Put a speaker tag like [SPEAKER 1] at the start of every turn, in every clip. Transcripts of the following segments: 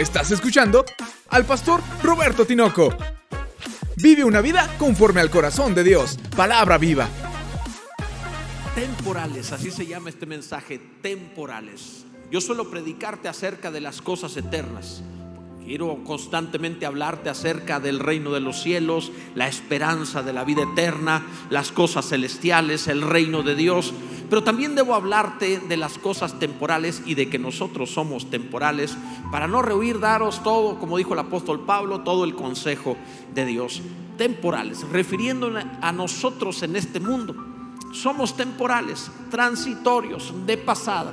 [SPEAKER 1] Estás escuchando al pastor Roberto Tinoco. Vive una vida conforme al corazón de Dios. Palabra viva.
[SPEAKER 2] Temporales, así se llama este mensaje, temporales. Yo suelo predicarte acerca de las cosas eternas. Quiero constantemente hablarte acerca del reino de los cielos, la esperanza de la vida eterna, las cosas celestiales, el reino de Dios. Pero también debo hablarte de las cosas temporales y de que nosotros somos temporales para no rehuir daros todo, como dijo el apóstol Pablo, todo el consejo de Dios. Temporales, refiriéndome a nosotros en este mundo. Somos temporales, transitorios, de pasada.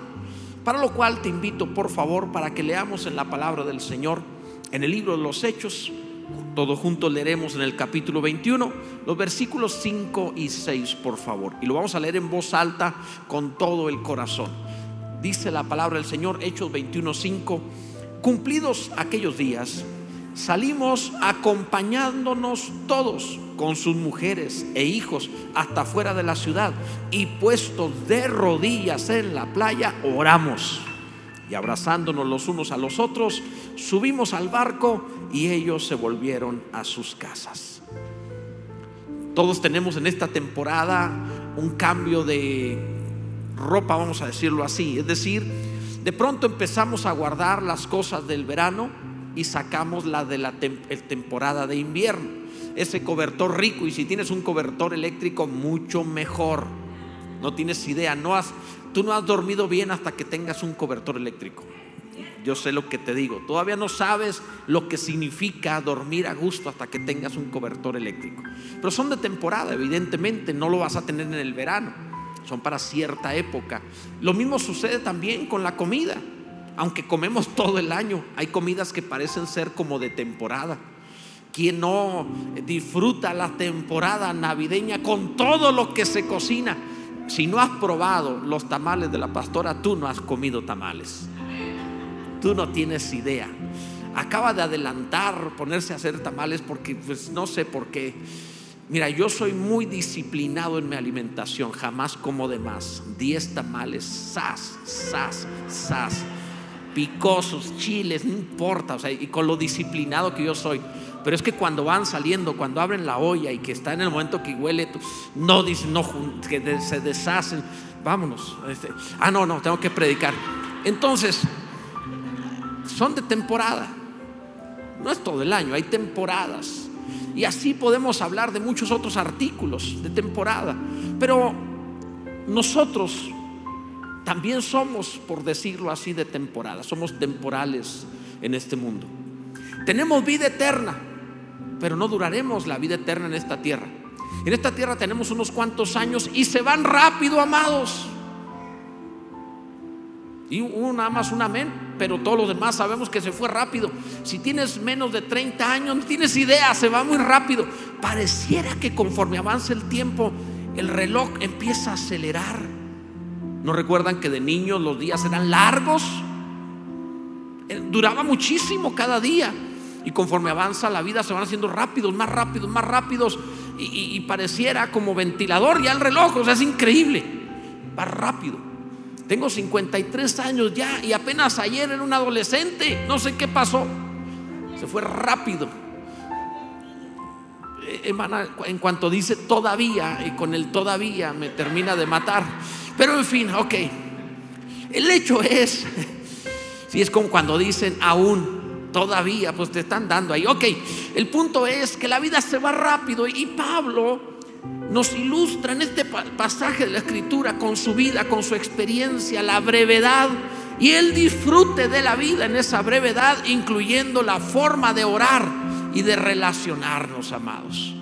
[SPEAKER 2] Para lo cual te invito, por favor, para que leamos en la palabra del Señor en el libro de los Hechos, todos juntos leeremos en el capítulo 21 los versículos 5 y 6, por favor. Y lo vamos a leer en voz alta con todo el corazón. Dice la palabra del Señor, Hechos 21, 5. Cumplidos aquellos días, salimos acompañándonos todos con sus mujeres e hijos hasta fuera de la ciudad y puestos de rodillas en la playa, oramos y abrazándonos los unos a los otros, subimos al barco y ellos se volvieron a sus casas. Todos tenemos en esta temporada un cambio de ropa, vamos a decirlo así. Es decir, de pronto empezamos a guardar las cosas del verano y sacamos la de la temporada de invierno. Ese cobertor rico y si tienes un cobertor eléctrico mucho mejor. No tienes idea, no has Tú no has dormido bien hasta que tengas un cobertor eléctrico. Yo sé lo que te digo. Todavía no sabes lo que significa dormir a gusto hasta que tengas un cobertor eléctrico. Pero son de temporada, evidentemente. No lo vas a tener en el verano. Son para cierta época. Lo mismo sucede también con la comida. Aunque comemos todo el año, hay comidas que parecen ser como de temporada. Quien no disfruta la temporada navideña con todo lo que se cocina si no has probado los tamales de la pastora, tú no has comido tamales. Tú no tienes idea. Acaba de adelantar ponerse a hacer tamales porque pues no sé por qué. Mira, yo soy muy disciplinado en mi alimentación, jamás como de más. Diez tamales, sas, sas, sas, picosos, chiles, no importa, o sea, y con lo disciplinado que yo soy. Pero es que cuando van saliendo, cuando abren la olla y que está en el momento que huele, no dicen, no, que se deshacen. Vámonos. Este, ah, no, no, tengo que predicar. Entonces, son de temporada. No es todo el año, hay temporadas. Y así podemos hablar de muchos otros artículos de temporada. Pero nosotros también somos, por decirlo así, de temporada. Somos temporales en este mundo. Tenemos vida eterna pero no duraremos la vida eterna en esta tierra. En esta tierra tenemos unos cuantos años y se van rápido, amados. Y uno nada más un amén, pero todos los demás sabemos que se fue rápido. Si tienes menos de 30 años, no tienes idea, se va muy rápido. Pareciera que conforme avanza el tiempo, el reloj empieza a acelerar. ¿No recuerdan que de niños los días eran largos? Eh, duraba muchísimo cada día. Y conforme avanza la vida se van haciendo rápidos, más rápidos, más rápidos. Y, pareciera como ventilador ya el reloj. O sea, es increíble. Va rápido. Tengo 53 años ya y apenas ayer era un adolescente. No sé qué pasó. Se fue rápido. Eh, en cuanto dice todavía, y con el todavía me termina de matar. Pero en fin, ok. El hecho es, si es como cuando dicen aún, todavía, pues te están dando ahí. Ok, el punto es que la vida se va rápido y Pablo nos ilustra en este pasaje de la escritura con su vida, con su experiencia, la brevedad y el disfrute de la vida en esa brevedad, incluyendo la forma de orar y de relacionarnos, amados.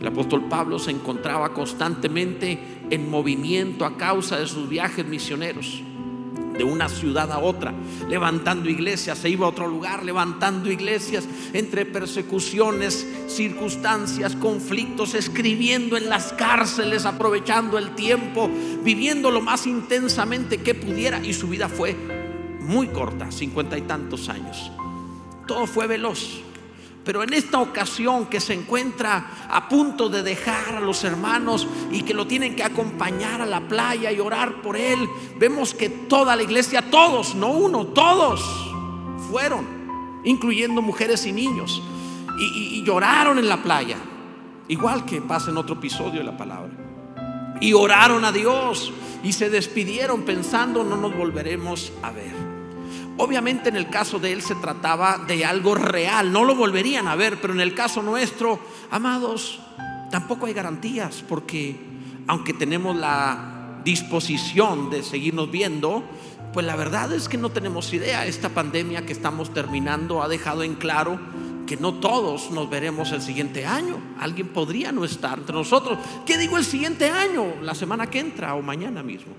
[SPEAKER 2] El apóstol Pablo se encontraba constantemente en movimiento a causa de sus viajes misioneros de una ciudad a otra, levantando iglesias, se iba a otro lugar, levantando iglesias entre persecuciones, circunstancias, conflictos, escribiendo en las cárceles, aprovechando el tiempo, viviendo lo más intensamente que pudiera y su vida fue muy corta, cincuenta y tantos años. Todo fue veloz. Pero en esta ocasión que se encuentra a punto de dejar a los hermanos y que lo tienen que acompañar a la playa y orar por él, vemos que toda la iglesia, todos, no uno, todos fueron incluyendo mujeres y niños, y, lloraron en la playa, igual que pasa en otro episodio de la palabra. Y oraron a Dios y se despidieron pensando no nos volveremos a ver. Obviamente en el caso de él se trataba de algo real, no lo volverían a ver, pero en el caso nuestro, amados, tampoco hay garantías porque aunque tenemos la disposición de seguirnos viendo, pues la verdad es que no tenemos idea. Esta pandemia que estamos terminando ha dejado en claro que no todos nos veremos el siguiente año. Alguien podría no estar entre nosotros. ¿Qué digo el siguiente año? La semana que entra o mañana mismo.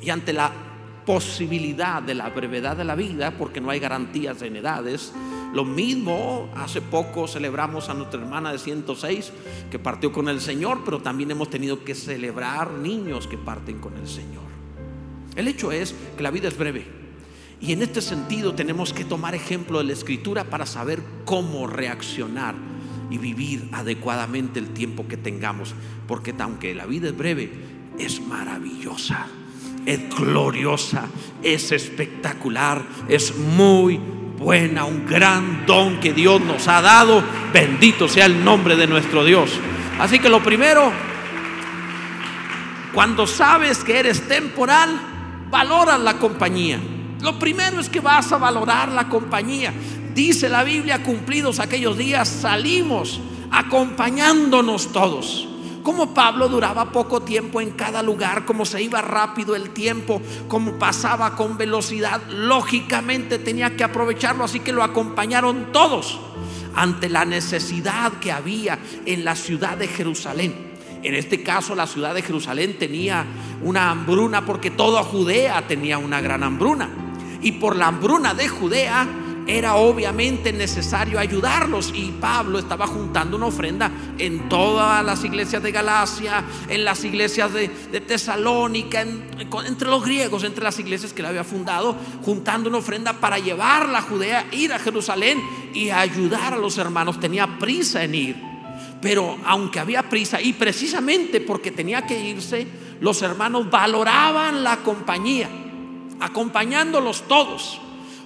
[SPEAKER 2] Y ante la posibilidad de la brevedad de la vida, porque no hay garantías en edades, lo mismo, hace poco celebramos a nuestra hermana de 106 que partió con el Señor, pero también hemos tenido que celebrar niños que parten con el Señor. El hecho es que la vida es breve y en este sentido tenemos que tomar ejemplo de la escritura para saber cómo reaccionar y vivir adecuadamente el tiempo que tengamos. Porque aunque la vida es breve, es maravillosa, es gloriosa, es espectacular, es muy buena, un gran don que Dios nos ha dado. Bendito sea el nombre de nuestro Dios. Así que lo primero, cuando sabes que eres temporal, valora la compañía. Lo primero es que vas a valorar la compañía. Dice la Biblia, cumplidos aquellos días, salimos acompañándonos todos. Como Pablo duraba poco tiempo en cada lugar, como se iba rápido el tiempo, como pasaba con velocidad, lógicamente tenía que aprovecharlo, así que lo acompañaron todos ante la necesidad que había en la ciudad de Jerusalén. En este caso la ciudad de Jerusalén tenía una hambruna porque toda Judea tenía una gran hambruna y por la hambruna de Judea era obviamente necesario ayudarlos y Pablo estaba juntando una ofrenda en todas las iglesias de Galacia, en las iglesias de, Tesalónica, entre los griegos, entre las iglesias que él había fundado, juntando una ofrenda para llevarla a Judea, ir a Jerusalén y ayudar a los hermanos. Tenía prisa en ir, pero aunque había prisa y precisamente porque tenía que irse, los hermanos valoraban la compañía acompañándolos todos.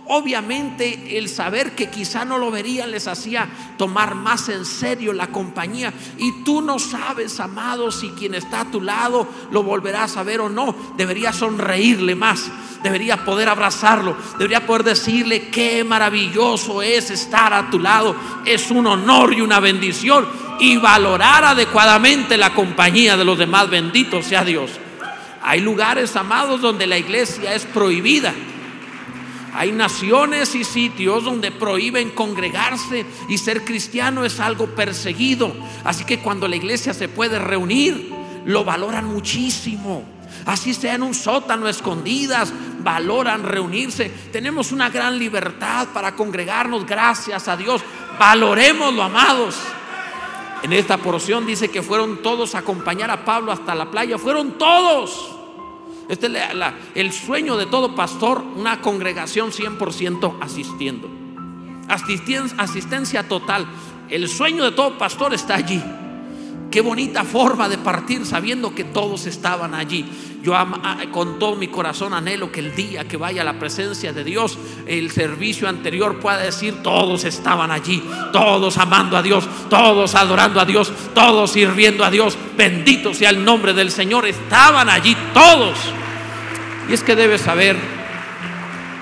[SPEAKER 2] Obviamente el saber que quizá no lo verían les hacía tomar más en serio la compañía. Y tú no sabes, amado, si quien está a tu lado lo volverás a ver o no. Debería sonreírle más, debería poder abrazarlo, debería poder decirle qué maravilloso es estar a tu lado. Es un honor y una bendición. Y valorar adecuadamente la compañía de los demás. Bendito sea Dios. Hay lugares, amados, donde la iglesia es prohibida. Hay naciones y sitios donde prohíben congregarse y ser cristiano es algo perseguido. Así que cuando la iglesia se puede reunir, lo valoran muchísimo. Así sea en un sótano escondidas, valoran reunirse. Tenemos una gran libertad para congregarnos, gracias a Dios. Valoremoslo, amados. En esta porción dice que fueron todos a acompañar a Pablo hasta la playa. Fueron todos. Este es el sueño de todo pastor, una congregación 100% asistiendo. Asistencia total. El sueño de todo pastor está allí. Qué bonita forma de partir sabiendo que todos estaban allí. Yo con todo mi corazón anhelo que el día que vaya a la presencia de Dios, el servicio anterior pueda decir, todos estaban allí, todos amando a Dios, todos adorando a Dios, todos sirviendo a Dios. Bendito sea el nombre del Señor. Estaban allí todos. Y es que debes saber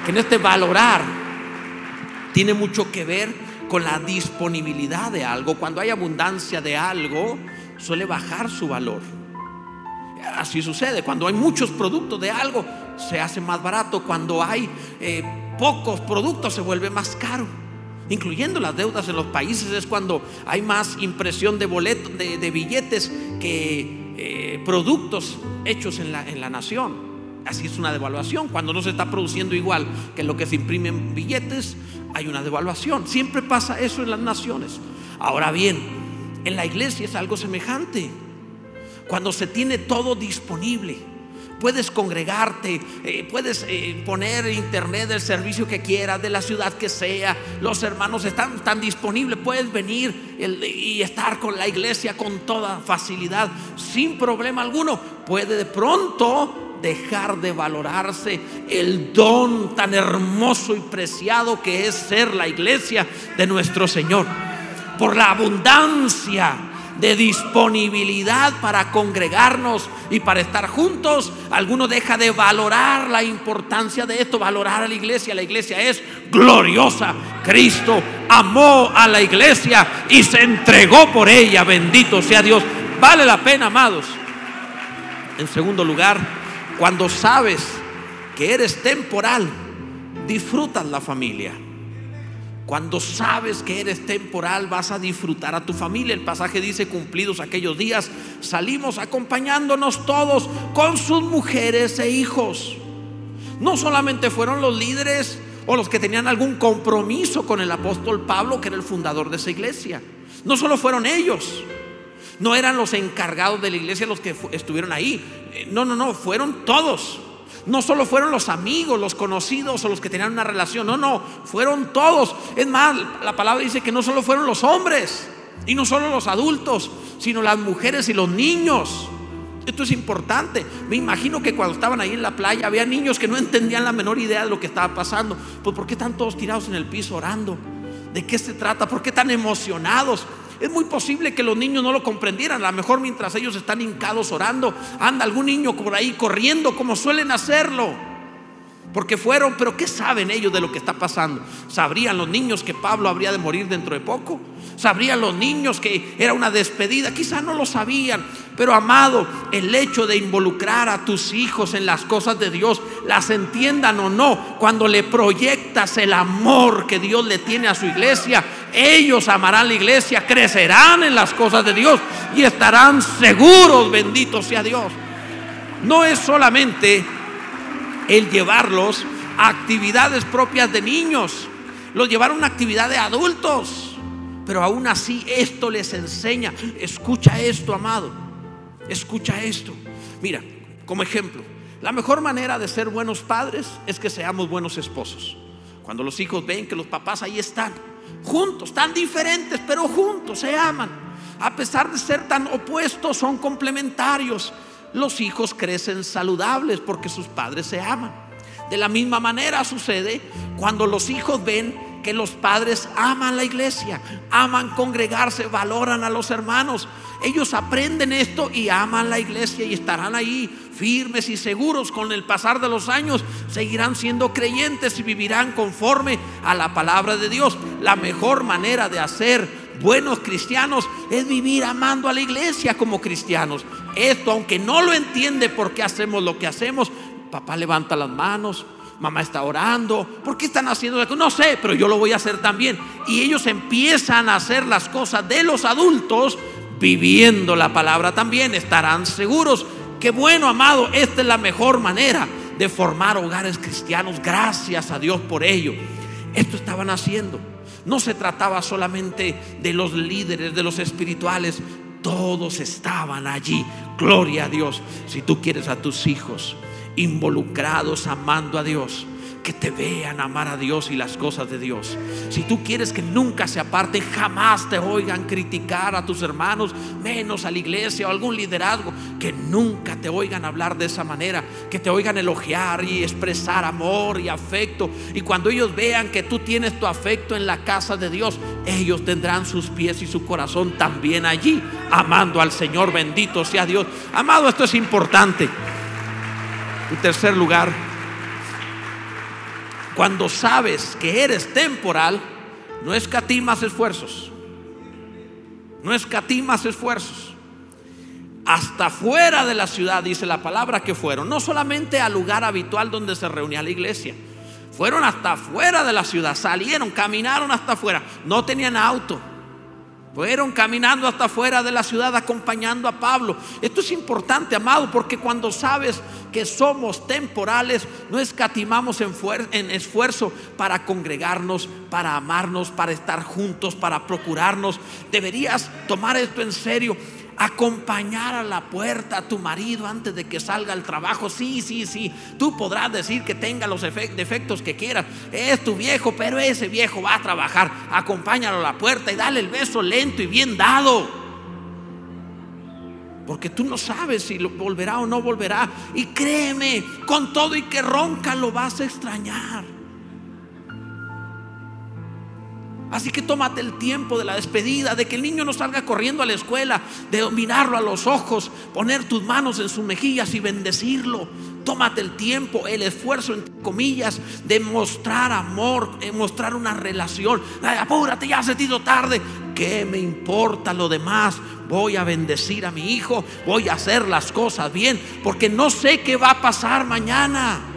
[SPEAKER 2] que en este valorar tiene mucho que ver con la disponibilidad de algo. Cuando hay abundancia de algo, suele bajar su valor. Así sucede, cuando hay muchos productos de algo, se hace más barato. Cuando hay eh, pocos productos, se vuelve más caro. Incluyendo las deudas en los países, es cuando hay más impresión de de, billetes que eh, productos hechos en la, en la nación. Así es una devaluación. Cuando no se está produciendo igual que lo que se imprimen billetes, hay una devaluación. Siempre pasa eso en las naciones. Ahora bien, en la iglesia es algo semejante. Cuando se tiene todo disponible, puedes congregarte, eh, puedes eh, poner internet del servicio que quieras, de la ciudad que sea, los hermanos están tan disponibles, puedes venir y estar con la iglesia con toda facilidad, sin problema alguno. Puede de pronto dejar de valorarse el don tan hermoso y preciado que es ser la iglesia de nuestro Señor. Por la abundancia de disponibilidad para congregarnos y para estar juntos, alguno deja de valorar la importancia de esto, valorar a la iglesia. La iglesia es gloriosa. Cristo amó a la iglesia y se entregó por ella. Bendito sea Dios. Vale la pena, amados. En segundo lugar, cuando sabes que eres temporal, disfrutas la familia. Cuando sabes que eres temporal, vas a disfrutar a tu familia. El pasaje dice, cumplidos aquellos días, salimos acompañándonos todos con sus mujeres e hijos. No solamente fueron los líderes o los que tenían algún compromiso con el apóstol Pablo, que era el fundador de esa iglesia. No solo fueron ellos, no eran los encargados de la iglesia los que estuvieron ahí. Eh, no, no, no, fueron todos. No solo fueron los amigos, los conocidos o los que tenían una relación, no, no, fueron todos. Es más, la palabra dice que no solo fueron los hombres y no solo los adultos, sino las mujeres y los niños. Esto es importante. Me imagino que cuando estaban ahí en la playa había niños que no entendían la menor idea de lo que estaba pasando. Pues ¿por qué están todos tirados en el piso orando? ¿De qué se trata? ¿Por qué tan emocionados? Es muy posible que los niños no lo comprendieran. A lo mejor mientras ellos están hincados orando, anda algún niño por ahí corriendo como suelen hacerlo. Porque fueron, pero ¿qué saben ellos de lo que está pasando? ¿Sabrían los niños que Pablo habría de morir dentro de poco? ¿Sabrían los niños que era una despedida? Quizá no lo sabían. Pero amado, el hecho de involucrar a tus hijos en las cosas de Dios, las entiendan o no, cuando le proyectas el amor que Dios le tiene a su iglesia, ellos amarán la iglesia, crecerán en las cosas de Dios y estarán seguros, bendito sea Dios. No es solamente el llevarlos a actividades propias de niños, los llevaron a una actividad de adultos. Pero aún así esto les enseña. Escucha esto, amado. Escucha esto. Mira, como ejemplo, la mejor manera de ser buenos padres es que seamos buenos esposos. Cuando los hijos ven que los papás ahí están, juntos, tan diferentes, pero juntos, se aman. A pesar de ser tan opuestos, son complementarios los hijos crecen saludables porque sus padres se aman. De la misma manera sucede cuando los hijos ven que los padres aman la iglesia, aman congregarse, valoran a los hermanos. Ellos aprenden esto y aman la iglesia y estarán ahí firmes y seguros con el pasar de los años. Seguirán siendo creyentes y vivirán conforme a la palabra de Dios. La mejor manera de hacer buenos cristianos es vivir amando a la iglesia como cristianos. Esto, aunque no lo entiende por qué hacemos lo que hacemos, papá levanta las manos, mamá está orando, ¿por qué están haciendo eso? No sé, pero yo lo voy a hacer también. Y ellos empiezan a hacer las cosas de los adultos viviendo la palabra también, estarán seguros. Que bueno, amado, esta es la mejor manera de formar hogares cristianos. Gracias a Dios por ello. Esto estaban haciendo. No se trataba solamente de los líderes, de los espirituales, todos estaban allí. Gloria a Dios. Si tú quieres a tus hijos involucrados amando a Dios, que te vean amar a Dios y las cosas de Dios. Si tú quieres que nunca se aparten, jamás te oigan criticar a tus hermanos, menos a la iglesia o algún liderazgo, que nunca te oigan hablar de esa manera, que te oigan elogiar y expresar amor y afecto. Y cuando ellos vean que tú tienes tu afecto en la casa de Dios, ellos tendrán sus pies y su corazón también allí, amando al Señor, bendito sea Dios. Amado, esto es importante. En tercer lugar, cuando sabes que eres temporal, no escatimas esfuerzos. No escatimas esfuerzos. Hasta fuera de la ciudad, dice la palabra que fueron. No solamente al lugar habitual donde se reunía la iglesia. Fueron hasta fuera de la ciudad. Salieron, caminaron hasta afuera. No tenían auto fueron caminando hasta afuera de la ciudad acompañando a Pablo. Esto es importante, amado, porque cuando sabes que somos temporales, no escatimamos en, en, esfuerzo para congregarnos, para amarnos, para estar juntos, para procurarnos. Deberías tomar esto en serio acompañar a la puerta a tu marido antes de que salga al trabajo. Sí, sí, sí. Tú podrás decir que tenga los defectos que quieras. Es tu viejo, pero ese viejo va a trabajar. Acompáñalo a la puerta y dale el beso lento y bien dado. Porque tú no sabes si volverá o no volverá. Y créeme, con todo y que ronca lo vas a extrañar. Así que tómate el tiempo de la despedida, de que el niño no salga corriendo a la escuela, de mirarlo a los ojos, poner tus manos en sus mejillas y bendecirlo. Tómate el tiempo, el esfuerzo, entre comillas, de mostrar amor, de mostrar una relación. apúrate, ya ha sido tarde. ¿Qué me importa lo demás? Voy a bendecir a mi hijo, voy a hacer las cosas bien, porque no sé qué va a pasar mañana.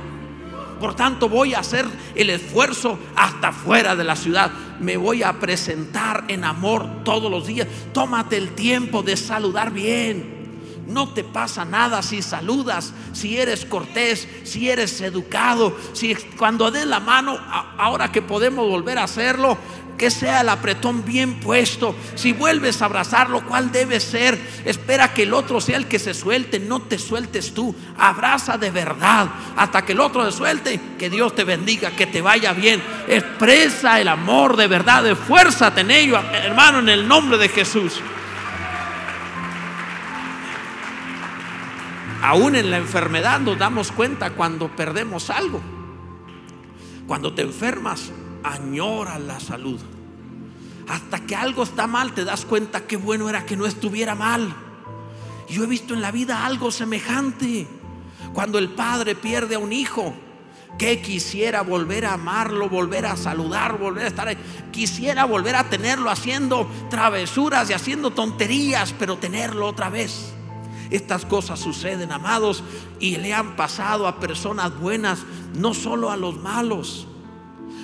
[SPEAKER 2] Por tanto, voy a hacer el esfuerzo hasta fuera de la ciudad. Me voy a presentar en amor todos los días. Tómate el tiempo de saludar bien. No te pasa nada si saludas, si eres cortés, si eres educado, si cuando des la mano, ahora que podemos volver a hacerlo, que sea el apretón bien puesto. Si vuelves a abrazarlo, ¿cuál debe ser? Espera que el otro sea el que se suelte, no te sueltes tú. Abraza de verdad hasta que el otro se suelte. Que Dios te bendiga, que te vaya bien. Expresa el amor de verdad, esfuérzate en ello, hermano, en el nombre de Jesús. Aún en la enfermedad nos damos cuenta cuando perdemos algo. Cuando te enfermas, añora la salud. Hasta que algo está mal, te das cuenta que bueno era que no estuviera mal. Yo he visto en la vida algo semejante. Cuando el padre pierde a un hijo, que quisiera volver a amarlo, volver a saludar, volver a estar ahí. Quisiera volver a tenerlo haciendo travesuras y haciendo tonterías, pero tenerlo otra vez. Estas cosas suceden, amados, y le han pasado a personas buenas, no solo a los malos.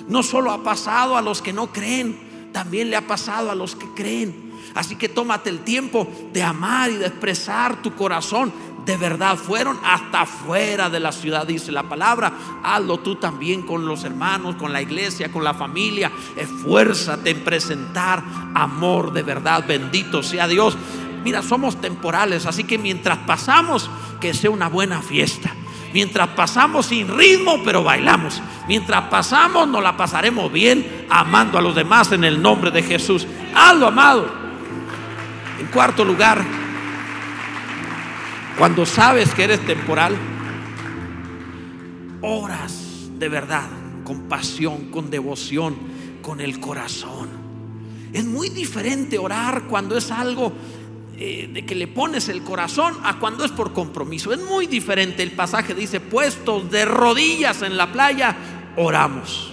[SPEAKER 2] No solo ha pasado a los que no creen, también le ha pasado a los que creen. Así que tómate el tiempo de amar y de expresar tu corazón. De verdad, fueron hasta afuera de la ciudad, dice la palabra. Hazlo tú también con los hermanos, con la iglesia, con la familia. Esfuérzate en presentar amor de verdad. Bendito sea Dios. Mira, somos temporales, así que mientras pasamos, que sea una buena fiesta. Mientras pasamos sin ritmo, pero bailamos. Mientras pasamos, nos la pasaremos bien amando a los demás en el nombre de Jesús. Hazlo, amado. En cuarto lugar, cuando sabes que eres temporal, oras de verdad, con pasión, con devoción, con el corazón. Es muy diferente orar cuando es algo eh, de que le pones el corazón a cuando es por compromiso. Es muy diferente. El pasaje dice, puestos de rodillas en la playa, oramos.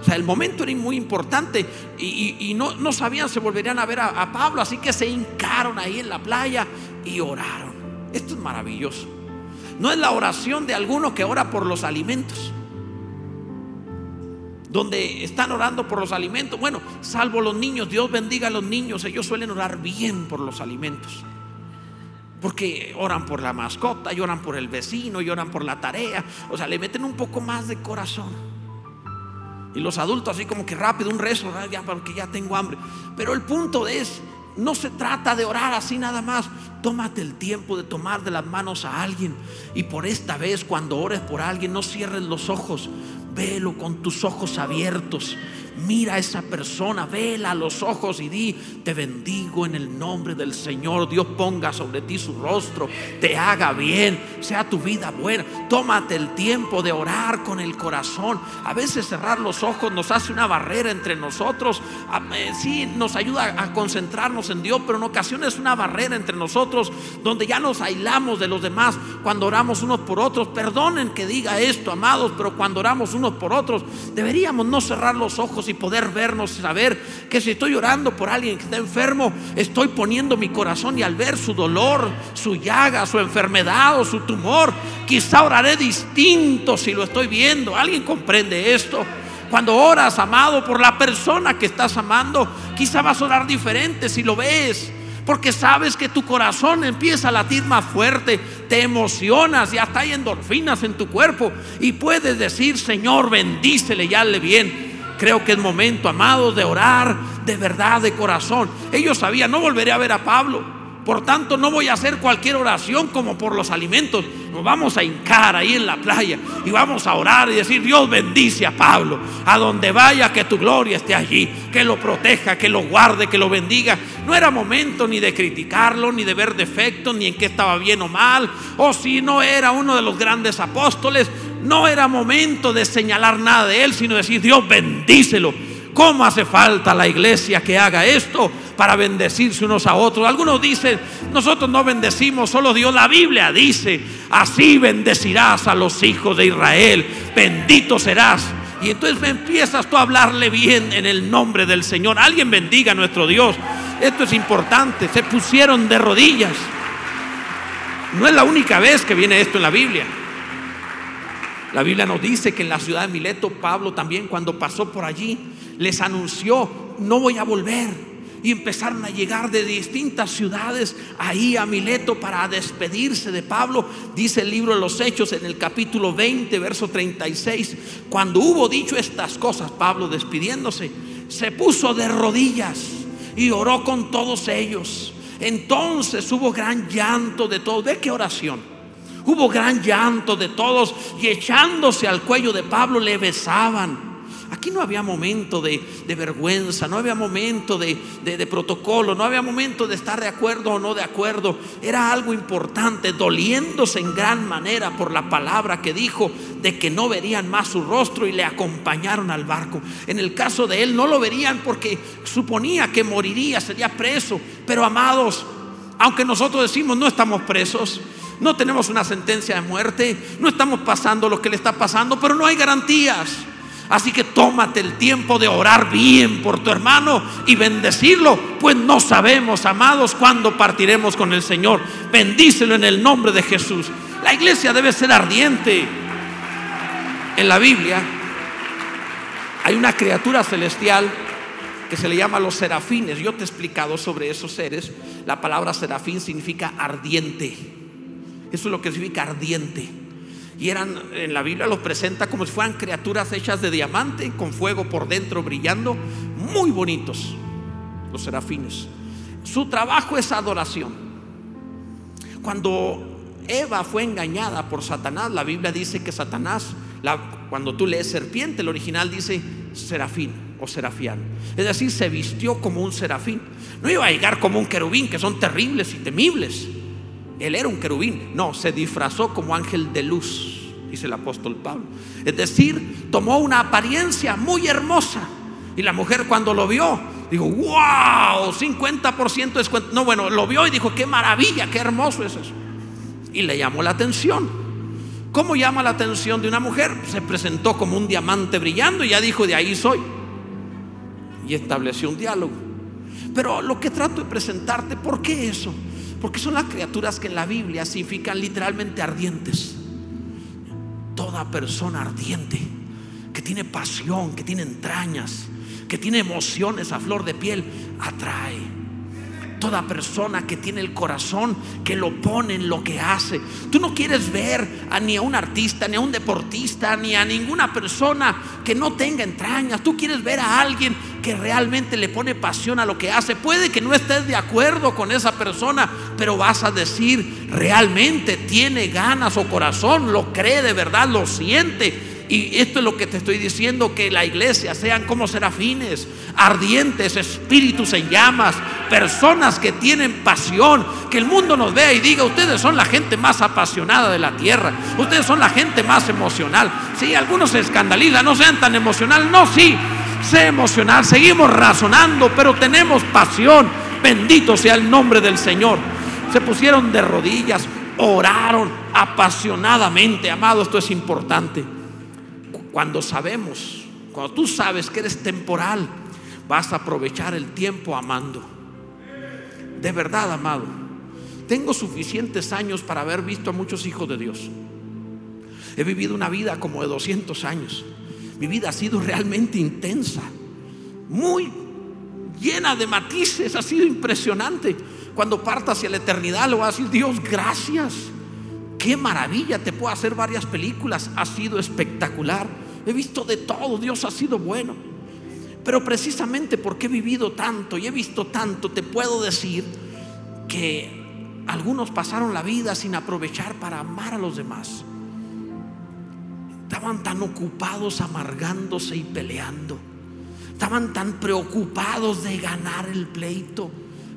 [SPEAKER 2] O sea, el momento era muy importante y, no, no, sabían si volverían a ver a, a Pablo, así que se hincaron ahí en la playa y oraron. Esto es maravilloso. No es la oración de alguno que ora por los alimentos donde están orando por los alimentos. Bueno, salvo los niños, Dios bendiga a los niños, ellos suelen orar bien por los alimentos. Porque oran por la mascota, lloran por el vecino, lloran por la tarea. O sea, le meten un poco más de corazón. Y los adultos así como que rápido, un rezo, ya porque ya tengo hambre. Pero el punto es, no se trata de orar así nada más. Tómate el tiempo de tomar de las manos a alguien. Y por esta vez, cuando ores por alguien, no cierres los ojos. Velo con tus ojos abiertos. Mira a esa persona, vela los ojos y di, te bendigo en el nombre del Señor. Dios ponga sobre ti su rostro, te haga bien, sea tu vida buena. Tómate el tiempo de orar con el corazón. A veces cerrar los ojos nos hace una barrera entre nosotros. Eh, sí, nos ayuda a concentrarnos en Dios, pero en ocasiones es una barrera entre nosotros donde ya nos aislamos de los demás cuando oramos unos por otros. Perdonen que diga esto, amados, pero cuando oramos unos por otros, deberíamos no cerrar los ojos y poder vernos saber que si estoy orando por alguien que está enfermo, estoy poniendo mi corazón y al ver su dolor, su llaga, su enfermedad o su tumor, quizá oraré distinto si lo estoy viendo. ¿Alguien comprende esto? Cuando oras, amado, por la persona que estás amando, quizá vas a orar diferente si lo ves. Porque sabes que tu corazón empieza a latir más fuerte, te emocionas y hasta hay endorfinas en tu cuerpo y puedes decir, Señor, bendícele y hazle bien. Creo que es momento, amados, de orar de verdad, de corazón. Ellos sabían, no volveré a ver a Pablo Por tanto, no voy a hacer cualquier oración como por los alimentos. Nos vamos a hincar ahí en la playa y vamos a orar y decir, Dios bendice a Pablo. A donde vaya, que tu gloria esté allí. Que lo proteja, que lo guarde, que lo bendiga. No era momento ni de criticarlo, ni de ver defectos, ni en qué estaba bien o mal. O si no era uno de los grandes apóstoles, no era momento de señalar nada de él, sino decir, Dios bendícelo. ¿Cómo hace falta la iglesia que haga esto para bendecirse unos a otros? Algunos dicen, nosotros no bendecimos, solo Dios. La Biblia dice, así bendecirás a los hijos de Israel, bendito serás. Y entonces empiezas tú a hablarle bien en el nombre del Señor. Alguien bendiga a nuestro Dios. Esto es importante. Se pusieron de rodillas. No es la única vez que viene esto en la Biblia. La Biblia nos dice que en la ciudad de Mileto, Pablo también cuando pasó por allí, les anunció, no voy a volver. Y empezaron a llegar de distintas ciudades ahí a Mileto para despedirse de Pablo. Dice el libro de los Hechos en el capítulo 20, verso 36. Cuando hubo dicho estas cosas, Pablo despidiéndose, se puso de rodillas y oró con todos ellos. Entonces hubo gran llanto de todos. ¿De qué oración? Hubo gran llanto de todos y echándose al cuello de Pablo le besaban. Aquí no había momento de, vergüenza, no había momento de, protocolo, no había momento de estar de acuerdo o no de acuerdo. Era algo importante, doliéndose en gran manera por la palabra que dijo de que no verían más su rostro y le acompañaron al barco. En el caso de él no lo verían porque suponía que moriría, sería preso. Pero amados, aunque nosotros decimos no estamos presos, no tenemos una sentencia de muerte, no estamos pasando lo que le está pasando, pero no hay garantías. Así que tómate el tiempo de orar bien por tu hermano y bendecirlo, pues no sabemos, amados, cuándo partiremos con el Señor. Bendícelo en el nombre de Jesús. La iglesia debe ser ardiente. En la Biblia hay una criatura celestial que se le llama los serafines. Yo te he explicado sobre esos seres. La palabra serafín significa ardiente. Eso es lo que significa ardiente. Y eran, en la Biblia los presenta como si fueran criaturas hechas de diamante, con fuego por dentro brillando, muy bonitos, los serafines. Su trabajo es adoración. Cuando Eva fue engañada por Satanás, la Biblia dice que Satanás, cuando tú lees serpiente, el original dice serafín o serafián. Es decir, se vistió como un serafín. No iba a llegar como un querubín, que son terribles y temibles. Él era un querubín. No, se disfrazó como ángel de luz, dice el apóstol Pablo. Es decir, tomó una apariencia muy hermosa. Y la mujer cuando lo vio, dijo, wow, 50% descuento. No, bueno, lo vio y dijo, qué maravilla, qué hermoso es eso. Y le llamó la atención. ¿Cómo llama la atención de una mujer? Se presentó como un diamante brillando y ya dijo, de ahí soy. Y estableció un diálogo. Pero lo que trato de presentarte, ¿por qué eso? Porque son las criaturas que en la Biblia significan literalmente ardientes. Toda persona ardiente, que tiene pasión, que tiene entrañas, que tiene emociones a flor de piel, atrae toda persona que tiene el corazón que lo pone en lo que hace. Tú no quieres ver a ni a un artista, ni a un deportista, ni a ninguna persona que no tenga entrañas. Tú quieres ver a alguien que realmente le pone pasión a lo que hace. Puede que no estés de acuerdo con esa persona, pero vas a decir, realmente tiene ganas o corazón, lo cree de verdad, lo siente y esto es lo que te estoy diciendo, que la iglesia sean como serafines, ardientes, espíritus en llamas, personas que tienen pasión, que el mundo nos vea y diga, ustedes son la gente más apasionada de la tierra, ustedes son la gente más emocional. Sí, algunos se escandalizan, no sean tan emocional, no, sí, sé emocional, seguimos razonando, pero tenemos pasión. Bendito sea el nombre del Señor. Se pusieron de rodillas, oraron apasionadamente, amado, esto es importante. Cuando sabemos, cuando tú sabes que eres temporal, vas a aprovechar el tiempo amando. De verdad, amado. Tengo suficientes años para haber visto a muchos hijos de Dios. He vivido una vida como de 200 años. Mi vida ha sido realmente intensa, muy llena de matices, ha sido impresionante. Cuando parta hacia la eternidad, le voy a decir, Dios, gracias. Qué maravilla, te puedo hacer varias películas, ha sido espectacular. He visto de todo, Dios ha sido bueno. Pero precisamente porque he vivido tanto y he visto tanto, te puedo decir que algunos pasaron la vida sin aprovechar para amar a los demás. Estaban tan ocupados amargándose y peleando. Estaban tan preocupados de ganar el pleito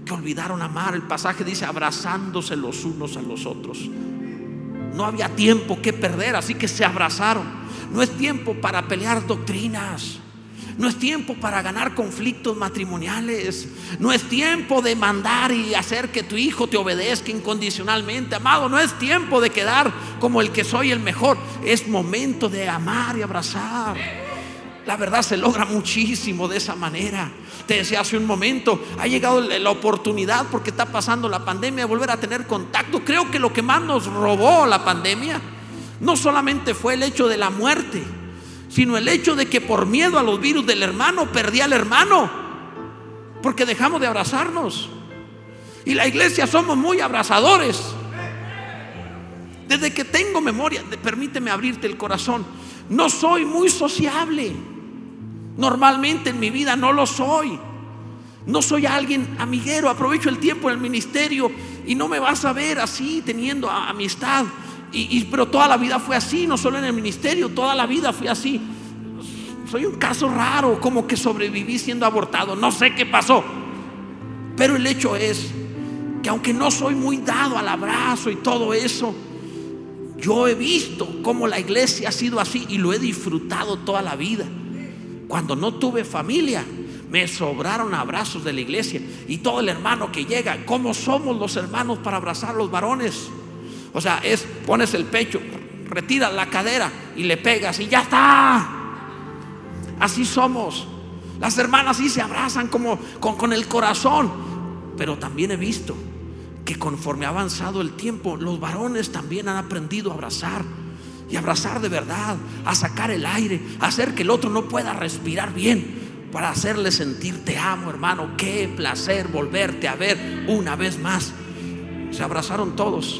[SPEAKER 2] que olvidaron amar. El pasaje dice abrazándose los unos a los otros. No había tiempo que perder, así que se abrazaron. No es tiempo para pelear doctrinas. No es tiempo para ganar conflictos matrimoniales. No es tiempo de mandar y hacer que tu hijo te obedezca incondicionalmente. Amado, no es tiempo de quedar como el que soy el mejor. Es momento de amar y abrazar. La verdad se logra muchísimo de esa manera. Te decía hace un momento, ha llegado la oportunidad porque está pasando la pandemia de volver a tener contacto. Creo que lo que más nos robó la pandemia no solamente fue el hecho de la muerte, sino el hecho de que por miedo a los virus del hermano perdí al hermano, porque dejamos de abrazarnos. Y la iglesia somos muy abrazadores. Desde que tengo memoria, permíteme abrirte el corazón, no soy muy sociable. Normalmente en mi vida no lo soy. No soy alguien amiguero, aprovecho el tiempo en el ministerio y no me vas a ver así teniendo amistad. Y, pero toda la vida fue así, no solo en el ministerio, toda la vida fue así. Soy un caso raro, como que sobreviví siendo abortado, no sé qué pasó. Pero el hecho es que aunque no soy muy dado al abrazo y todo eso, yo he visto cómo la iglesia ha sido así y lo he disfrutado toda la vida. Cuando no tuve familia, me sobraron abrazos de la iglesia y todo el hermano que llega, ¿cómo somos los hermanos para abrazar a los varones? O sea, es pones el pecho, retiras la cadera y le pegas y ya está. Así somos. Las hermanas sí se abrazan como con, con el corazón, pero también he visto que conforme ha avanzado el tiempo, los varones también han aprendido a abrazar y abrazar de verdad, a sacar el aire, a hacer que el otro no pueda respirar bien, para hacerle sentir te amo, hermano, qué placer volverte a ver una vez más. Se abrazaron todos.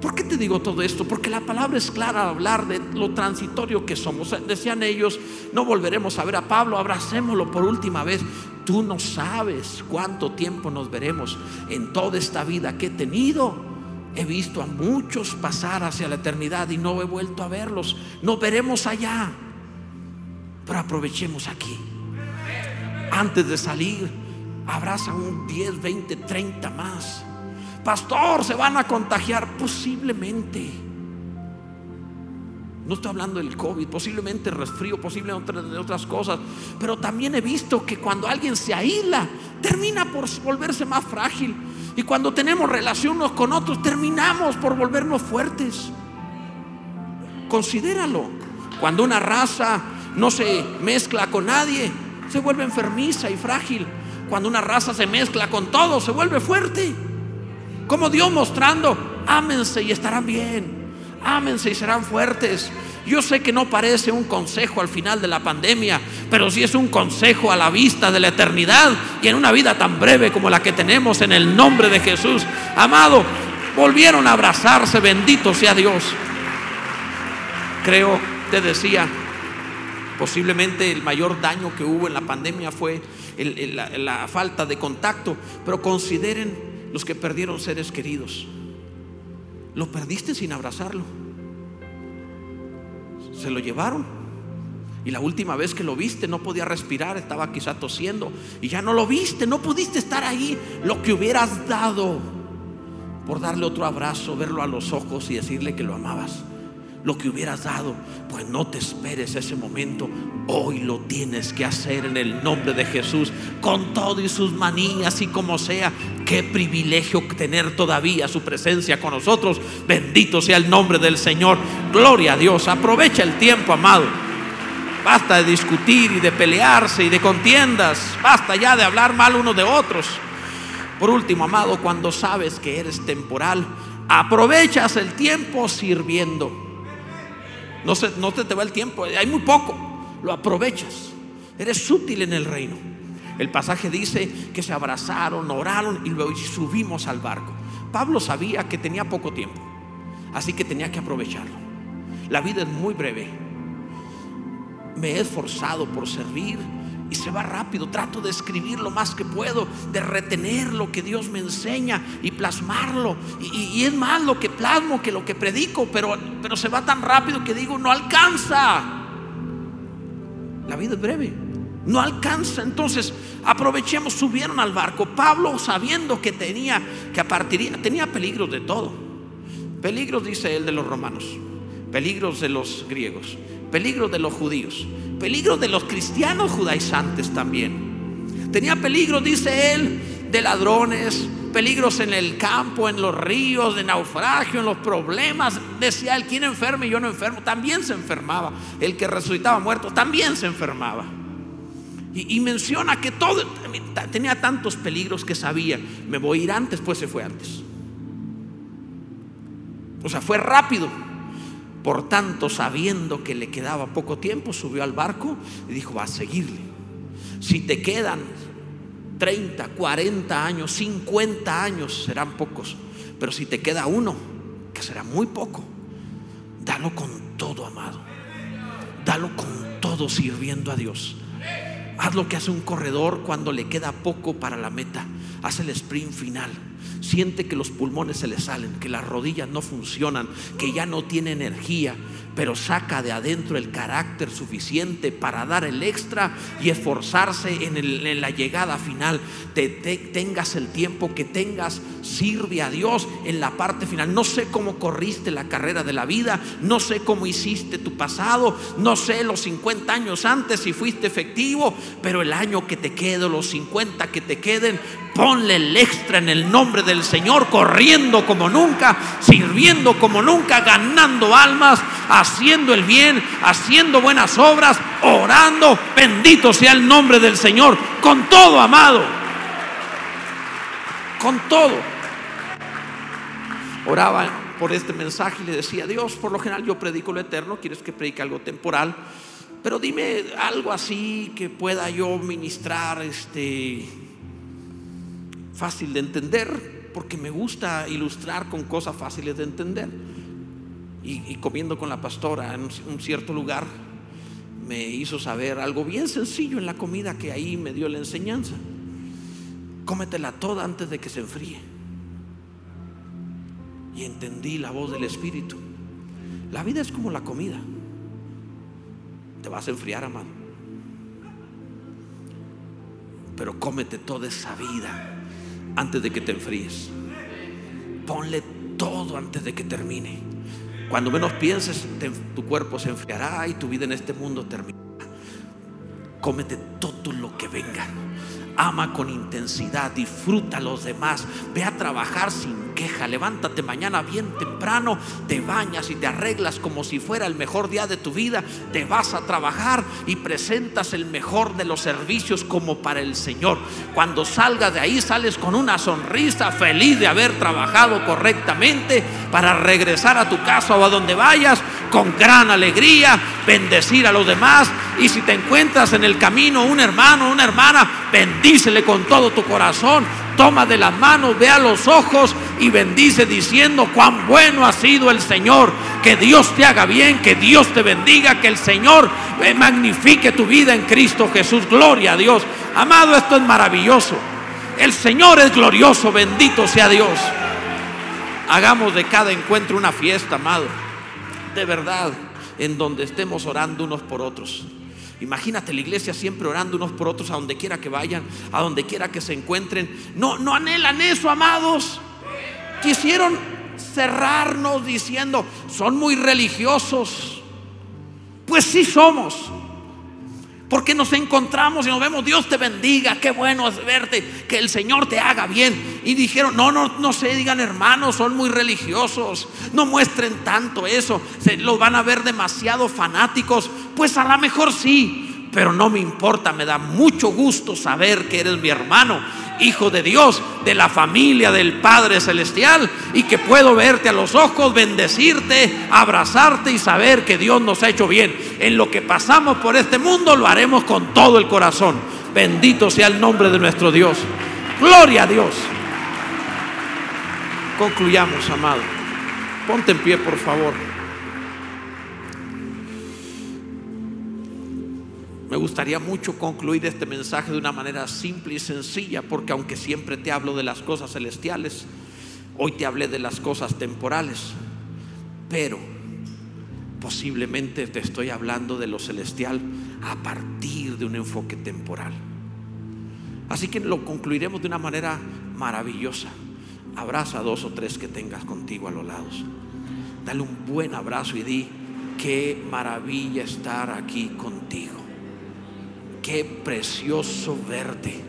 [SPEAKER 2] ¿Por qué te digo todo esto? Porque la palabra es clara al hablar de lo transitorio que somos. Decían ellos, no volveremos a ver a Pablo, abracémoslo por última vez. Tú no sabes cuánto tiempo nos veremos en toda esta vida que he tenido. He visto a muchos pasar hacia la eternidad y no he vuelto a verlos. Nos veremos allá. Pero aprovechemos aquí. Antes de salir, abraza un 10, 20, 30 más. Pastor, se van a contagiar posiblemente. No estoy hablando del COVID, posiblemente resfrío, posiblemente otras cosas. Pero también he visto que cuando alguien se aísla, termina por volverse más frágil. Y cuando tenemos relación unos con otros, terminamos por volvernos fuertes. Considéralo. Cuando una raza no se mezcla con nadie, se vuelve enfermiza y frágil. Cuando una raza se mezcla con todo, se vuelve fuerte. Como Dios mostrando, ámense y estarán bien. Ámense y serán fuertes. Yo sé que no parece un consejo al final de la pandemia, pero sí es un consejo a la vista de la eternidad y en una vida tan breve como la que tenemos en el nombre de Jesús. Amado, volvieron a abrazarse, bendito sea Dios. Creo, te decía, posiblemente el mayor daño que hubo en la pandemia fue la, la falta de contacto, pero consideren los que perdieron seres queridos. Lo perdiste sin abrazarlo. Se lo llevaron. Y la última vez que lo viste no podía respirar, estaba quizá tosiendo. Y ya no lo viste, no pudiste estar ahí. Lo que hubieras dado por darle otro abrazo, verlo a los ojos y decirle que lo amabas lo que hubieras dado, pues no te esperes ese momento. Hoy lo tienes que hacer en el nombre de Jesús, con todo y sus manías y como sea. Qué privilegio tener todavía su presencia con nosotros. Bendito sea el nombre del Señor. Gloria a Dios. Aprovecha el tiempo, amado. Basta de discutir y de pelearse y de contiendas. Basta ya de hablar mal unos de otros. Por último, amado, cuando sabes que eres temporal, aprovechas el tiempo sirviendo. No se, no te, te va el tiempo, hay muy poco, lo aprovechas. Eres útil en el reino. El pasaje dice que se abrazaron, oraron y luego subimos al barco. Pablo sabía que tenía poco tiempo, así que tenía que aprovecharlo. La vida es muy breve. Me he esforzado por servir y se va rápido. Trato de escribir lo más que puedo, de retener lo que Dios me enseña y plasmarlo. Y, es más lo que plasmo que lo que predico, pero, pero se va tan rápido que digo, no alcanza. La vida es breve, no alcanza. Entonces aprovechemos, subieron al barco. Pablo sabiendo que tenía, que a partir, tenía peligros de todo. Peligros, dice él, de los romanos, peligros de los griegos, peligros de los judíos, peligros de los cristianos judaizantes también. Tenía peligros, dice él, de ladrones, peligros en el campo, en los ríos, de naufragio, en los problemas. Decía él, ¿quién enferma y yo no enfermo? También se enfermaba. El que resucitaba muerto también se enfermaba. Y, y, menciona que todo tenía tantos peligros que sabía, me voy a ir antes, pues se fue antes. O sea, fue rápido. Por tanto, sabiendo que le quedaba poco tiempo, subió al barco y dijo, va a seguirle. Si te quedan 30, 40 años, 50 años, serán pocos. Pero si te queda uno, que será muy poco, dalo con todo, amado. Dalo con todo sirviendo a Dios. Haz lo que hace un corredor cuando le queda poco para la meta. Haz el sprint final siente que los pulmones se le salen, que las rodillas no funcionan, que ya no tiene energía, pero saca de adentro el carácter suficiente para dar el extra y esforzarse en, la llegada final. Te, tengas el tiempo que tengas, sirve a Dios en la parte final. No sé cómo corriste la carrera de la vida, no sé cómo hiciste tu pasado, no sé los 50 años antes si fuiste efectivo, pero el año que te quede, los 50 que te queden, ponle el extra en el nombre del Señor, corriendo como nunca, sirviendo como nunca, ganando almas haciendo el bien, haciendo buenas obras, orando. Bendito sea el nombre del Señor. Con todo, amado. Con todo. Oraba por este mensaje y le decía, Dios, por lo general yo predico lo eterno, quieres que predique algo temporal, pero dime algo así que pueda yo ministrar este fácil de entender, porque me gusta ilustrar con cosas fáciles de entender y, comiendo con la pastora en un cierto lugar, me hizo saber algo bien sencillo en la comida que ahí me dio la enseñanza. Cómetela toda antes de que se enfríe. Y entendí la voz del Espíritu. La vida es como la comida. Te vas a enfriar, amado. Pero cómete toda esa vida antes de que te enfríes. Ponle todo antes de que termine. Cuando menos pienses, tu cuerpo se enfriará y tu vida en este mundo terminará. Cómete todo lo que venga ama con intensidad, disfruta a los demás, ve a trabajar sin queja, levántate mañana bien temprano, te bañas y te arreglas como si fuera el mejor día de tu vida, te vas a trabajar y presentas el mejor de los servicios como para el Señor. Cuando salgas de ahí sales con una sonrisa feliz de haber trabajado correctamente para regresar a tu casa o a donde vayas con gran alegría, bendecir a los demás y si te encuentras en el camino un hermano, una hermana, bendícele con todo tu corazón. Toma de las manos, ve a los ojos y bendice diciendo cuán bueno ha sido el Señor. Que Dios te haga bien, que Dios te bendiga, que el Señor eh, magnifique tu vida en Cristo Jesús. Gloria a Dios. Amado, esto es maravilloso. El Señor es glorioso, bendito sea Dios. Hagamos de cada encuentro una fiesta, amado. De verdad, en donde estemos orando unos por otros. Imagínate la iglesia siempre orando unos por otros a donde quiera que vayan, a donde quiera que se encuentren. No, no anhelan eso, amados. Quisieron cerrarnos diciendo, son muy religiosos. Pues sí somos. Porque nos encontramos y nos vemos, Dios te bendiga, qué bueno es verte, que el Señor te haga bien. Y dijeron, no, no, no se digan hermanos, son muy religiosos, no muestren tanto eso, se los van a ver demasiado fanáticos. Pues a lo mejor sí, pero no me importa, me da mucho gusto saber que eres mi hermano hijo de Dios, de la familia del Padre Celestial, y que puedo verte a los ojos, bendecirte, abrazarte y saber que Dios nos ha hecho bien. En lo que pasamos por este mundo lo haremos con todo el corazón. Bendito sea el nombre de nuestro Dios. Gloria a Dios. Concluyamos, amado. Ponte en pie, por favor. Me gustaría mucho concluir este mensaje de una manera simple y sencilla, porque aunque siempre te hablo de las cosas celestiales, hoy te hablé de las cosas temporales, pero posiblemente te estoy hablando de lo celestial a partir de un enfoque temporal. Así que lo concluiremos de una manera maravillosa. Abraza a dos o tres que tengas contigo a los lados. Dale un buen abrazo y di, qué maravilla estar aquí contigo. Qué precioso verte.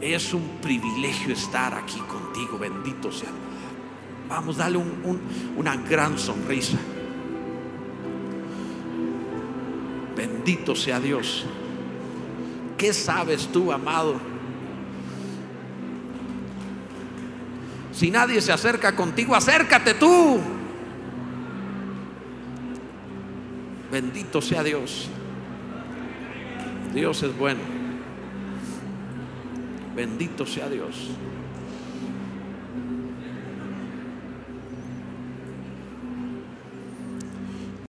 [SPEAKER 2] Es un privilegio estar aquí contigo. Bendito sea. Vamos, dale un, un, una gran sonrisa. Bendito sea Dios. ¿Qué sabes tú, amado? Si nadie se acerca contigo, acércate tú. Bendito sea Dios. Dios es bueno. Bendito sea Dios.